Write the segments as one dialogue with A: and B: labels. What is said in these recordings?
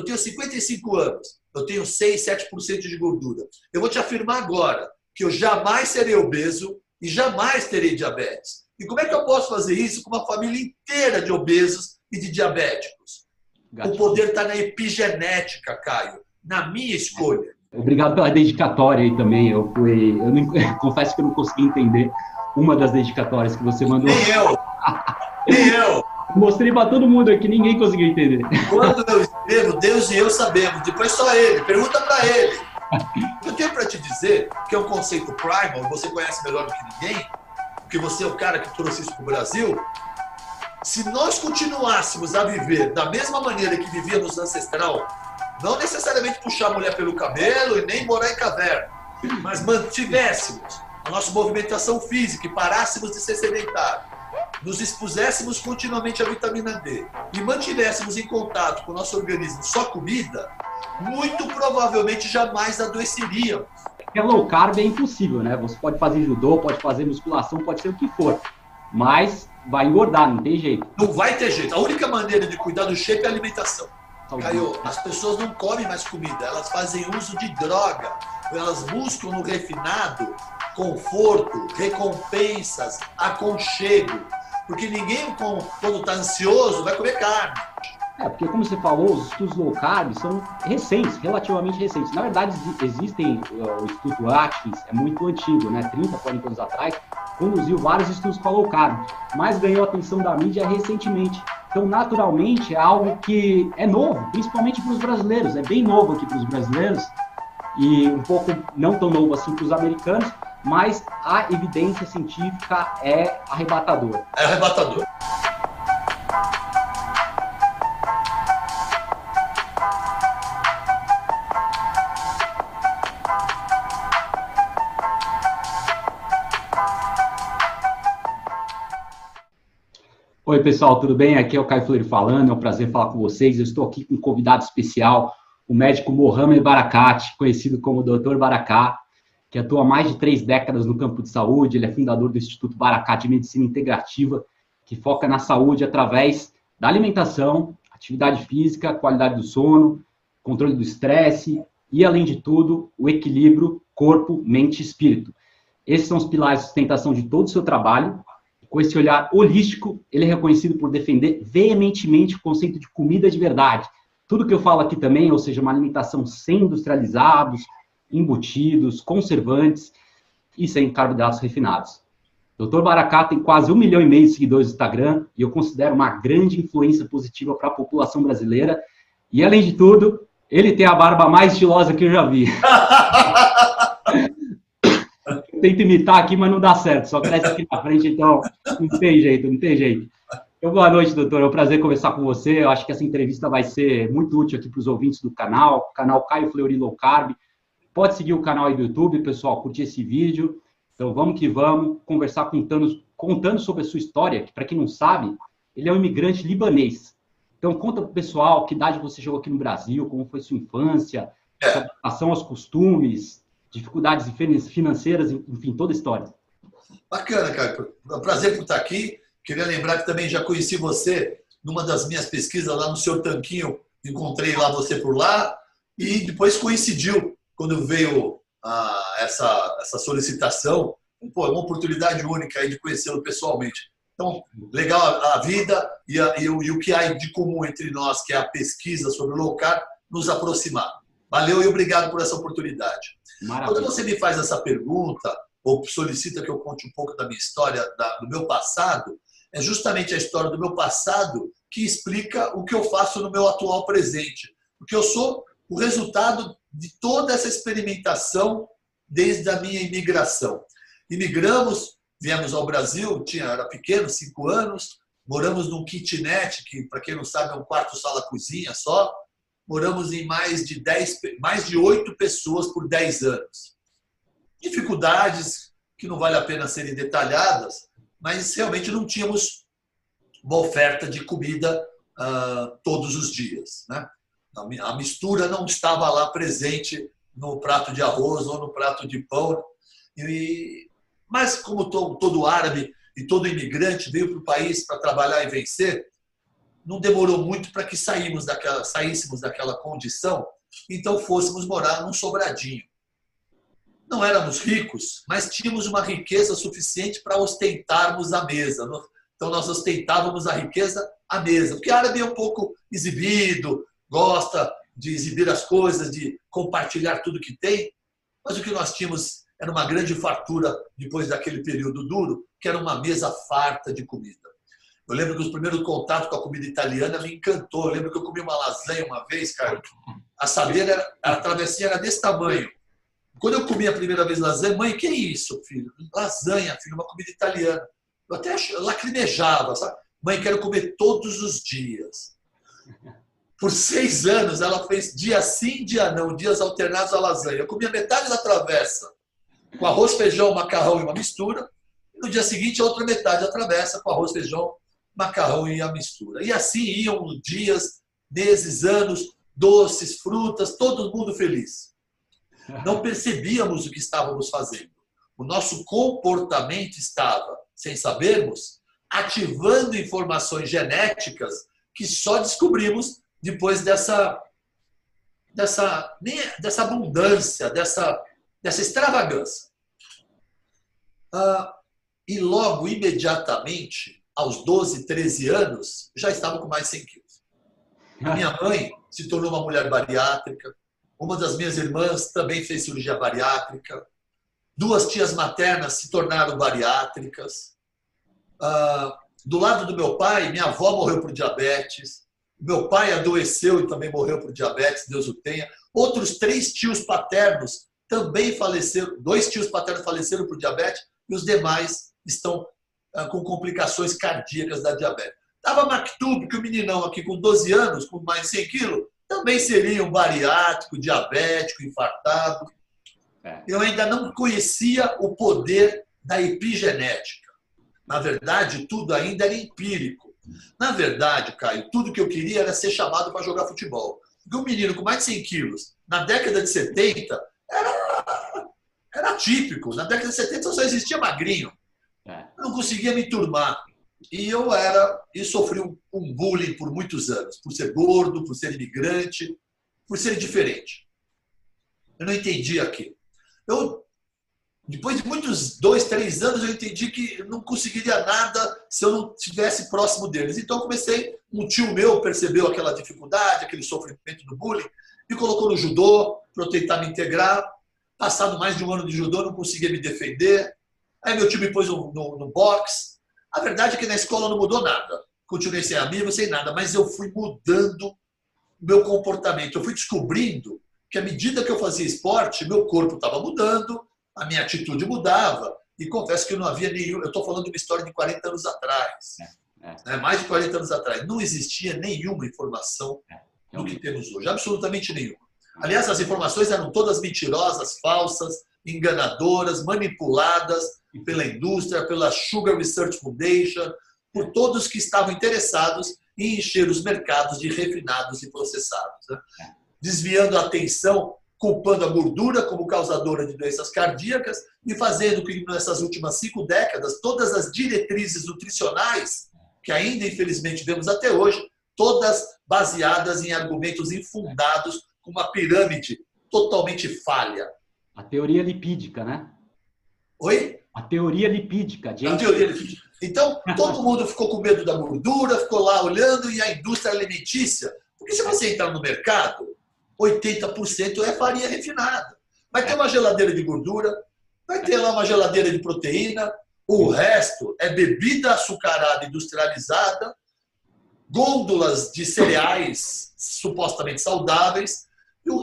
A: eu tenho 55 anos, eu tenho 6, 7% de gordura. Eu vou te afirmar agora que eu jamais serei obeso e jamais terei diabetes. E como é que eu posso fazer isso com uma família inteira de obesos e de diabéticos? Gatinho. O poder está na epigenética, Caio, na minha escolha.
B: Obrigado pela dedicatória aí também. Eu fui, eu não, confesso que eu não consegui entender uma das dedicatórias que você mandou.
A: Nem eu. Nem eu.
B: Mostrei para todo mundo aqui, ninguém conseguiu entender.
A: Quando eu escrevo, Deus e eu sabemos. Depois só ele. Pergunta para ele. Eu tenho para te dizer que é um conceito primal, você conhece melhor do que ninguém, porque você é o cara que trouxe isso para o Brasil. Se nós continuássemos a viver da mesma maneira que vivíamos ancestral, não necessariamente puxar a mulher pelo cabelo e nem morar em caverna, mas mantivéssemos a nossa movimentação física e parássemos de ser sedentário, nos expuséssemos continuamente à vitamina D e mantivéssemos em contato com o nosso organismo só comida, muito provavelmente jamais adoeceríamos.
B: É low carb é impossível, né? Você pode fazer judô, pode fazer musculação, pode ser o que for, mas vai engordar, não tem jeito.
A: Não vai ter jeito. A única maneira de cuidar do shape é a alimentação. Caio, as pessoas não comem mais comida, elas fazem uso de droga. Elas buscam no refinado conforto, recompensas, aconchego. Porque ninguém, quando está ansioso, vai comer carne.
B: É, porque como você falou, os estudos low carb são recentes, relativamente recentes. Na verdade, existem, o Instituto Atkins é muito antigo, né? 30, 40 anos atrás, conduziu vários estudos com low carb, mas ganhou atenção da mídia recentemente. Então, naturalmente, é algo que é novo, principalmente para os brasileiros, é bem novo aqui para os brasileiros e um pouco não tão novo assim para os americanos, mas a evidência científica é arrebatadora.
A: É arrebatador.
B: Oi, pessoal, tudo bem? Aqui é o Caio Fleury falando, é um prazer falar com vocês. Eu estou aqui com um convidado especial, o médico Mohamed Barakat, conhecido como Dr. Barakat, que atua há mais de três décadas no campo de saúde. Ele é fundador do Instituto Barakat de Medicina Integrativa, que foca na saúde através da alimentação, atividade física, qualidade do sono, controle do estresse e, além de tudo, o equilíbrio corpo, mente e espírito. Esses são os pilares de sustentação de todo o seu trabalho com esse olhar holístico, ele é reconhecido por defender veementemente o conceito de comida de verdade. Tudo que eu falo aqui também, ou seja, uma alimentação sem industrializados, embutidos, conservantes e sem carboidratos refinados. Dr. Baracá tem quase um milhão e meio de seguidores no Instagram e eu considero uma grande influência positiva para a população brasileira. E, além de tudo, ele tem a barba mais estilosa que eu já vi. tento imitar aqui, mas não dá certo, só cresce aqui na frente, então não tem jeito, não tem jeito. Então, boa noite, doutor. É um prazer conversar com você. Eu acho que essa entrevista vai ser muito útil aqui para os ouvintes do canal, canal Caio Fleury Low Carb. Pode seguir o canal aí do YouTube, pessoal, curtir esse vídeo. Então, vamos que vamos conversar contando, contando sobre a sua história, que, para quem não sabe, ele é um imigrante libanês. Então, conta para o pessoal que idade você chegou aqui no Brasil, como foi sua infância, sua adaptação aos costumes, dificuldades financeiras, enfim, toda a história.
A: Bacana, cara. É prazer por estar aqui. Queria lembrar que também já conheci você numa das minhas pesquisas lá no seu tanquinho. Encontrei lá você por lá e depois coincidiu quando veio ah, essa, essa solicitação. Pô, é uma oportunidade única aí de conhecê-lo pessoalmente. Então, legal a, vida e, a, e, o, e, o, que há de comum entre nós, que é a pesquisa sobre o low carb, nos aproximar. Valeu e obrigado por essa oportunidade. Maravilha. Quando você me faz essa pergunta, ou solicita que eu conte um pouco da minha história, da, do meu passado, é justamente a história do meu passado que explica o que eu faço no meu atual presente. Porque eu sou o resultado de toda essa experimentação desde a minha imigração. Imigramos, viemos ao Brasil, tinha, era pequeno, cinco anos, moramos num kitnet, que para quem não sabe é um quarto, sala, cozinha só, moramos em mais de 10, mais de 8 pessoas por 10 anos. Dificuldades que não vale a pena serem detalhadas, mas realmente não tínhamos uma oferta de comida uh, todos os dias. Né? A mistura não estava lá presente no prato de arroz ou no prato de pão. E, mas como todo, todo árabe e todo imigrante veio para o país para trabalhar e vencer, não demorou muito para que saímos daquela, saíssemos daquela condição, então fôssemos morar num sobradinho. Não éramos ricos, mas tínhamos uma riqueza suficiente para ostentarmos a mesa. Então nós ostentávamos a riqueza à mesa. Porque árabe é um pouco exibido, gosta de exibir as coisas, de compartilhar tudo que tem, mas o que nós tínhamos era uma grande fartura depois daquele período duro, que era uma mesa farta de comida. Eu lembro que os primeiros contatos com a comida italiana me encantou. Eu lembro que eu comi uma lasanha uma vez, cara. A saber, era, a travessinha era desse tamanho. Quando eu comi a primeira vez lasanha, mãe, que é isso, filho? Lasanha, filho, uma comida italiana. Eu até lacrimejava, sabe? Mãe, quero comer todos os dias. Por seis anos, ela fez dia sim, dia não, dias alternados a lasanha. Eu comia metade da travessa com arroz, feijão, macarrão e uma mistura. E no dia seguinte, a outra metade da travessa com arroz, feijão, macarrão e a mistura. E assim iam dias, meses, anos, doces, frutas, todo mundo feliz. Não percebíamos o que estávamos fazendo. O nosso comportamento estava, sem sabermos, ativando informações genéticas que só descobrimos depois dessa dessa dessa abundância, dessa dessa extravagância. Ah, e logo, imediatamente, aos 12, 13 anos, já estava com mais de 100 quilos. A minha mãe se tornou uma mulher bariátrica. Uma das minhas irmãs também fez cirurgia bariátrica. Duas tias maternas se tornaram bariátricas. Ah, do lado do meu pai, minha avó morreu por diabetes. Meu pai adoeceu e também morreu por diabetes, Deus o tenha. Outros três tios paternos também faleceram. Dois tios paternos faleceram por diabetes e os demais estão ah, com complicações cardíacas da diabetes. Estava Mactub, que o meninão aqui com 12 anos, com mais de 100 quilos, também seria um bariátrico, diabético, infartado. É. Eu ainda não conhecia o poder da epigenética. Na verdade, tudo ainda era empírico. Na verdade, Caio, tudo que eu queria era ser chamado para jogar futebol. Porque um menino com mais de 100 quilos, na década de 70, era, era típico. Na década de 70 só existia magrinho. É. Eu não conseguia me turmar. E eu era e sofri um, um, bullying por muitos anos, por ser gordo, por ser imigrante, por ser diferente. Eu não entendi aquilo. Eu, depois de muitos dois, três anos, eu entendi que não conseguiria nada se eu não estivesse próximo deles. Então, comecei. Um tio meu percebeu aquela dificuldade, aquele sofrimento do bullying, me colocou no judô para eu tentar me integrar. Passado mais de um ano de judô, não conseguia me defender. Aí meu tio me pôs no, no, no box. A verdade é que na escola não mudou nada. Continuei sem amigo, sem nada, mas eu fui mudando meu comportamento. Eu fui descobrindo que à medida que eu fazia esporte, meu corpo estava mudando, a minha atitude mudava. E confesso que não havia nenhum. Eu estou falando de uma história de 40 anos atrás. É, é. Né? Mais de 40 anos atrás. Não existia nenhuma informação é, do que temos hoje. Absolutamente nenhuma. Aliás, as informações eram todas mentirosas, falsas, enganadoras, manipuladas pela indústria, pela Sugar Research Foundation, por todos que estavam interessados em encher os mercados de refinados e processados, né? desviando a atenção, culpando a gordura como causadora de doenças cardíacas e fazendo que nessas últimas cinco décadas todas as diretrizes nutricionais que ainda infelizmente vemos até hoje, todas baseadas em argumentos infundados, com uma pirâmide totalmente falha.
B: A teoria lipídica, né?
A: Oi?
B: A teoria lipídica.
A: Gente. A teoria lipídica. Então, todo mundo ficou com medo da gordura, ficou lá olhando, e a indústria alimentícia. Porque se você entrar no mercado, 80% é farinha refinada. Vai ter uma geladeira de gordura, vai ter lá uma geladeira de proteína, o resto é bebida açucarada industrializada, gôndolas de cereais supostamente saudáveis,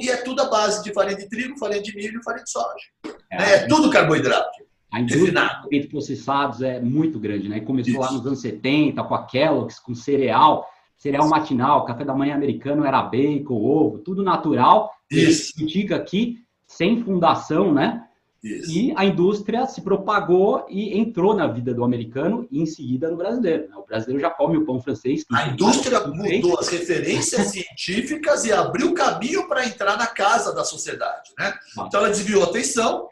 A: e é tudo a base de farinha de trigo, farinha de milho e farinha de soja. É, é tudo carboidrato.
B: A indústria de processados é muito grande, né? Começou Isso. lá nos anos 70 com a Kellogg's, com cereal, cereal matinal, café da manhã americano era bacon, ovo, tudo natural.
A: Isso.
B: Critica aqui, sem fundação, né? Isso. E a indústria se propagou e entrou na vida do americano e em seguida no brasileiro. Né? O brasileiro já come o pão francês.
A: A indústria mudou as referências científicas e abriu caminho para entrar na casa da sociedade. Né? Então ela desviou a atenção,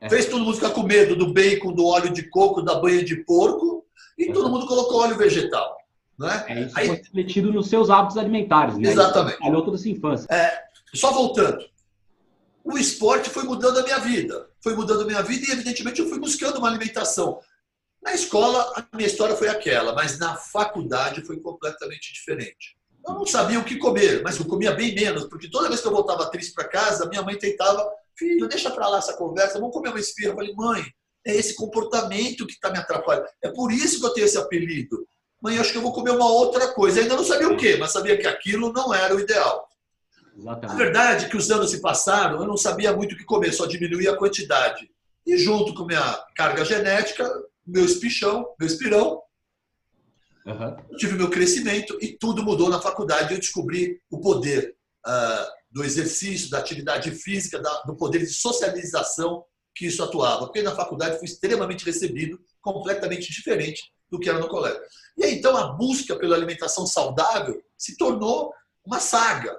A: é. fez todo mundo ficar com medo do bacon, do óleo de coco, da banha de porco e todo mundo colocou óleo vegetal.
B: Não é? é isso Aí, foi refletido nos seus hábitos alimentares, né?
A: Exatamente.
B: Falhou toda essa infância.
A: É, só voltando. O esporte foi mudando a minha vida. Foi mudando a minha vida e, evidentemente, eu fui buscando uma alimentação. Na escola, a minha história foi aquela, mas na faculdade foi completamente diferente. Eu não sabia o que comer, mas eu comia bem menos, porque toda vez que eu voltava triste para casa, minha mãe tentava, filho, deixa para lá essa conversa, vamos comer uma esfirra. Eu falei, mãe, é esse comportamento que está me atrapalhando. É por isso que eu tenho esse apelido. Mãe, acho que eu vou comer uma outra coisa. Ainda não sabia o quê, mas sabia que aquilo não era o ideal. Exatamente. A verdade é que os anos se passaram, eu não sabia muito o que comer, só diminuía a quantidade. E junto com minha carga genética, meu espichão, meu espirão, uhum. eu tive meu crescimento e tudo mudou na faculdade. Eu descobri o poder uh, do exercício, da atividade física, da, do poder de socialização que isso atuava. Porque na faculdade fui extremamente recebido, completamente diferente do que era no colégio. E aí, então, a busca pela alimentação saudável se tornou uma saga.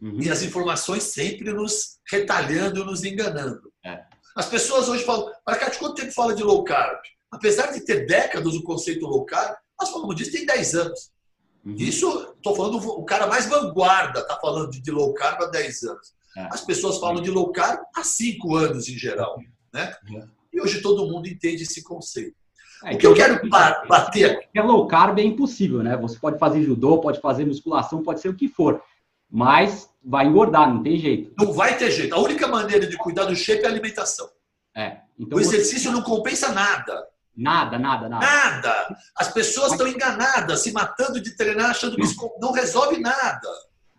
A: Uhum. E as informações sempre nos retalhando, nos enganando. É. As pessoas hoje falam, Maracate, quanto tempo fala de low carb? apesar de ter décadas o conceito low carb, nós falamos disso tem 10 anos. Uhum. Isso, estou falando, o cara mais vanguarda está falando de low carb há 10 anos. É. As pessoas falam de low carb há 5 anos em geral. Né? Uhum. E hoje todo mundo entende esse conceito. É, o que eu quero bater.
B: É low carb é impossível, né? Você pode fazer judô, pode fazer musculação, pode ser o que for. Mas vai engordar, não tem jeito.
A: Não vai ter jeito. A única maneira de cuidar do shape é a alimentação.
B: É.
A: Então o exercício você... não compensa nada.
B: Nada, nada, nada.
A: Nada. As pessoas estão enganadas, se matando de treinar, achando que isso não resolve nada.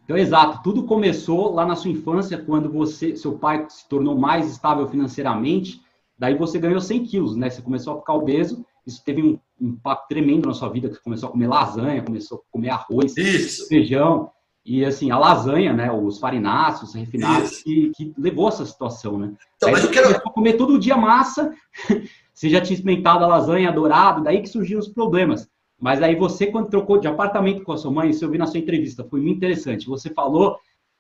B: Então, exato. Tudo começou lá na sua infância, quando você, seu pai se tornou mais estável financeiramente. Daí você ganhou 100 quilos, né? Você começou a ficar obeso. Isso teve um impacto tremendo na sua vida. Você começou a comer lasanha, começou a comer arroz,
A: isso.
B: feijão. E assim, a lasanha, né? Os farináceos, refinados, que, que, levou essa situação, né?
A: Então, Aí mas eu quero.
B: comer todo dia massa. Você já tinha experimentado a lasanha dourado, daí que surgiram os problemas. Mas aí você, quando trocou de apartamento com a sua mãe, isso eu vi na sua entrevista, foi muito interessante. Você falou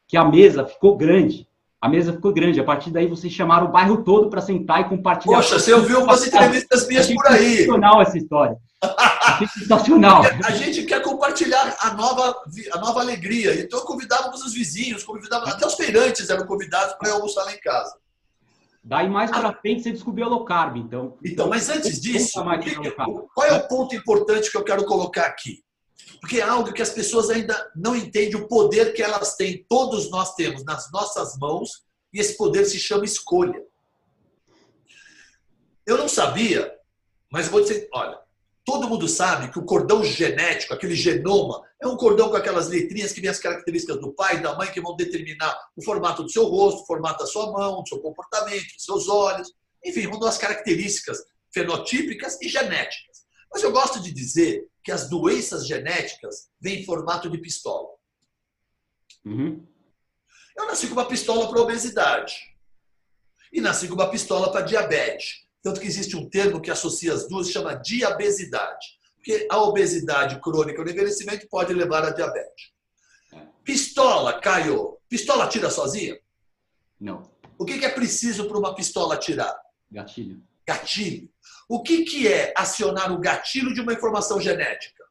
B: que a mesa ficou grande. A mesa ficou grande. A partir daí, vocês chamaram o bairro todo para sentar e compartilhar.
A: Poxa, você ouviu umas entrevistas minhas por aí.
B: Sensacional essa história. sensacional.
A: A gente quer compartilhar a nova, a nova alegria. Então, convidávamos os vizinhos, convidávamos, até os feirantes eram convidados para almoçar lá em casa.
B: Daí mais para frente você descobriu a low carb, então.
A: Então, mas antes disso, qual é o ponto importante que eu quero colocar aqui? Porque é algo que as pessoas ainda não entendem o poder que elas têm, todos nós temos nas nossas mãos, e esse poder se chama escolha. Eu não sabia, mas vou dizer, olha, Todo mundo sabe que o cordão genético, aquele genoma, é um cordão com aquelas letrinhas que vêm as características do pai e da mãe que vão determinar o formato do seu rosto, o formato da sua mão, do seu comportamento, dos seus olhos, enfim, vão dar as características fenotípicas e genéticas. Mas eu gosto de dizer que as doenças genéticas vêm em formato de pistola. Uhum. Eu nasci com uma pistola para obesidade e nasci com uma pistola para diabetes. Tanto que existe um termo que associa as duas, chama diabesidade. Porque a obesidade crônica no envelhecimento pode levar a diabetes. Pistola, Caio. Pistola tira sozinha?
B: Não.
A: O que é preciso para uma pistola tirar?
B: Gatilho.
A: Gatilho. O que, que é acionar o gatilho de uma informação genética?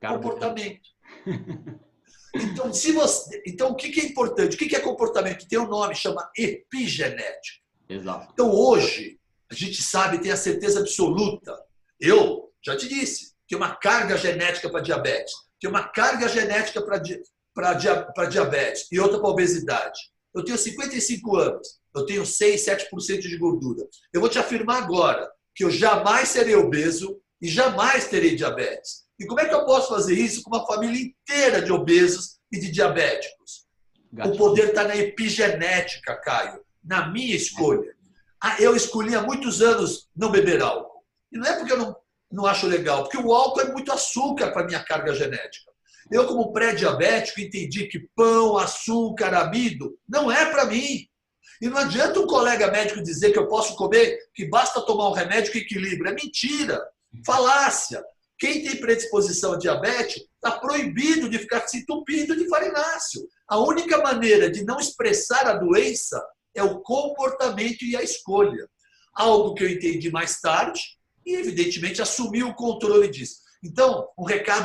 B: Caramba.
A: Comportamento. Então, se você, então, o que, que é importante? O que, que é comportamento? Tem um nome, chama epigenética.
B: Exato.
A: Então, hoje, a gente sabe, tem a certeza absoluta. Eu já te disse, tem uma carga genética para diabetes, tem uma carga genética para diabetes e outra para obesidade. Eu tenho 55 anos, eu tenho 6, 7% de gordura. Eu vou te afirmar agora que eu jamais serei obeso e jamais terei diabetes. E como é que eu posso fazer isso com uma família inteira de obesos e de diabéticos? Gatilho. O poder está na epigenética, Caio, na minha escolha. Ah, eu escolhi há muitos anos não beber álcool. E não é porque eu não, não acho legal, porque o álcool é muito açúcar para minha carga genética. Eu, como pré-diabético, entendi que pão, açúcar, amido não é para mim. E não adianta um colega médico dizer que eu posso comer, que basta tomar um remédio que equilibra. É mentira, falácia. Quem tem predisposição a diabetes está proibido de ficar se entupindo de farináceo. A única maneira de não expressar a doença é o comportamento e a escolha. Algo que eu entendi mais tarde e, evidentemente, assumi o controle disso. Então, um recado